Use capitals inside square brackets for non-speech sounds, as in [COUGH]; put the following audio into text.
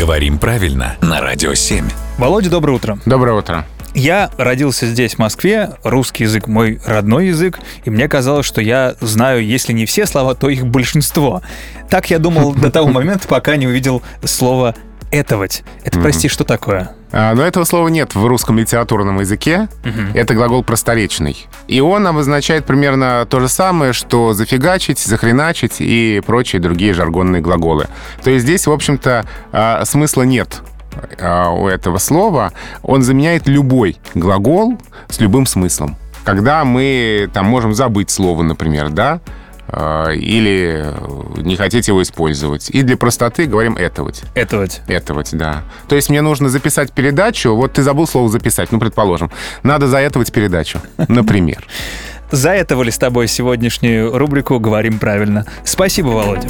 Говорим правильно на Радио 7. Володя, доброе утро. Доброе утро. Я родился здесь, в Москве, русский язык мой родной язык, и мне казалось, что я знаю, если не все слова, то их большинство. Так я думал до того момента, пока не увидел слово «этовать». Это, прости, что такое? А, но этого слова нет в русском литературном языке. Это глагол просторечный. И он обозначает примерно то же самое, что зафигачить, захреначить и прочие другие жаргонные глаголы. То есть здесь, в общем-то, а, смысла нет а, у этого слова. Он заменяет любой глагол с любым смыслом. Когда мы там можем забыть слово, например, да, а, или не хотеть его использовать. И для простоты говорим «этовать». «Этовать». «Этовать», да. То есть мне нужно записать передачу, вот ты забыл слово «записать», ну, предположим. Надо заэтовать передачу, [LAUGHS] например. Заэтовали с тобой сегодняшнюю рубрику «Говорим правильно». Спасибо, Володя.